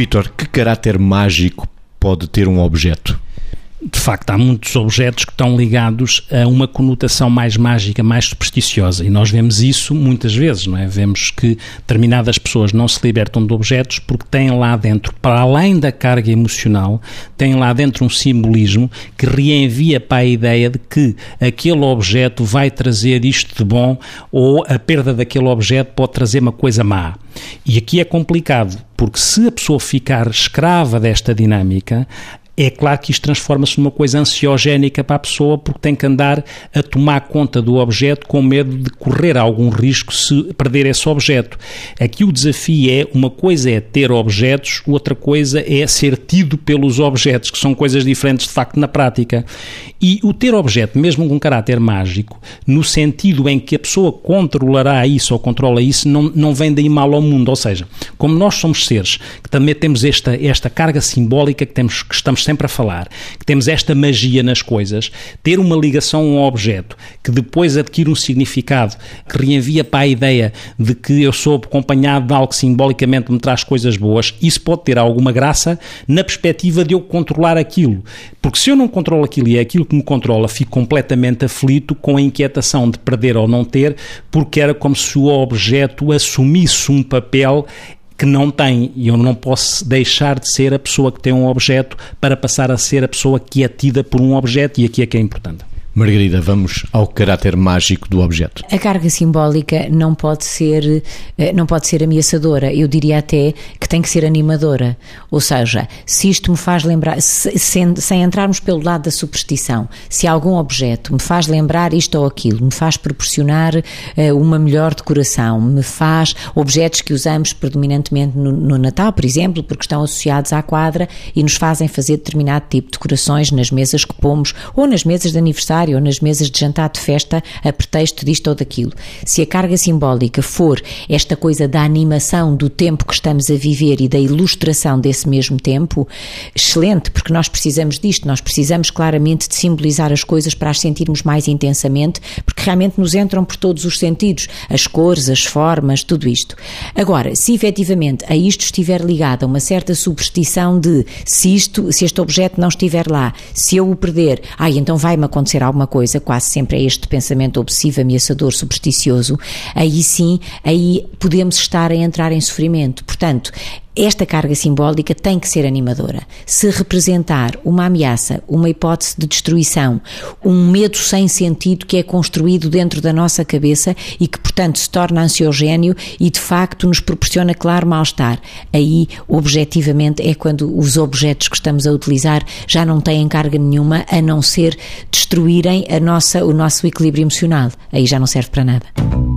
Vítor, que caráter mágico pode ter um objeto? de facto, há muitos objetos que estão ligados a uma conotação mais mágica, mais supersticiosa. E nós vemos isso muitas vezes, não é? Vemos que determinadas pessoas não se libertam de objetos porque têm lá dentro, para além da carga emocional, têm lá dentro um simbolismo que reenvia para a ideia de que aquele objeto vai trazer isto de bom ou a perda daquele objeto pode trazer uma coisa má. E aqui é complicado, porque se a pessoa ficar escrava desta dinâmica, é claro que isto transforma-se numa coisa ansiogénica para a pessoa porque tem que andar a tomar conta do objeto com medo de correr algum risco se perder esse objeto. Aqui o desafio é, uma coisa é ter objetos, outra coisa é ser tido pelos objetos, que são coisas diferentes de facto na prática. E o ter objeto, mesmo com caráter mágico, no sentido em que a pessoa controlará isso ou controla isso, não, não vem daí mal ao mundo. Ou seja, como nós somos seres que também temos esta, esta carga simbólica que, temos, que estamos sempre a falar, que temos esta magia nas coisas, ter uma ligação a um objeto que depois adquire um significado que reenvia para a ideia de que eu sou acompanhado de algo que simbolicamente me traz coisas boas, isso pode ter alguma graça na perspectiva de eu controlar aquilo. Porque se eu não controlo aquilo e é aquilo que me controla, fico completamente aflito com a inquietação de perder ou não ter, porque era como se o objeto assumisse um papel que não tem, e eu não posso deixar de ser a pessoa que tem um objeto para passar a ser a pessoa que é tida por um objeto, e aqui é que é importante. Margarida, vamos ao caráter mágico do objeto. A carga simbólica não pode ser eh, não pode ser ameaçadora. Eu diria até que tem que ser animadora. Ou seja, se isto me faz lembrar, se, sem, sem entrarmos pelo lado da superstição, se algum objeto me faz lembrar isto ou aquilo, me faz proporcionar uh, uma melhor decoração, me faz objetos que usamos predominantemente no, no Natal, por exemplo, porque estão associados à quadra e nos fazem fazer determinado tipo de decorações nas mesas que pomos ou nas mesas de aniversário ou nas mesas de jantar de festa a pretexto disto ou daquilo. Se a carga simbólica for esta coisa da animação do tempo que estamos a viver e da ilustração desse mesmo tempo, excelente, porque nós precisamos disto, nós precisamos claramente de simbolizar as coisas para as sentirmos mais intensamente, porque realmente nos entram por todos os sentidos, as cores, as formas, tudo isto. Agora, se efetivamente a isto estiver ligado a uma certa superstição de se isto, se este objeto não estiver lá, se eu o perder, ai, então vai-me acontecer alguma coisa, quase sempre é este pensamento obsessivo, ameaçador, supersticioso, aí sim, aí podemos estar a entrar em sofrimento. Portanto, esta carga simbólica tem que ser animadora. Se representar uma ameaça, uma hipótese de destruição, um medo sem sentido que é construído dentro da nossa cabeça e que, portanto, se torna ansiogénio e, de facto, nos proporciona claro mal-estar, aí, objetivamente, é quando os objetos que estamos a utilizar já não têm carga nenhuma a não ser destruírem a nossa, o nosso equilíbrio emocional. Aí já não serve para nada.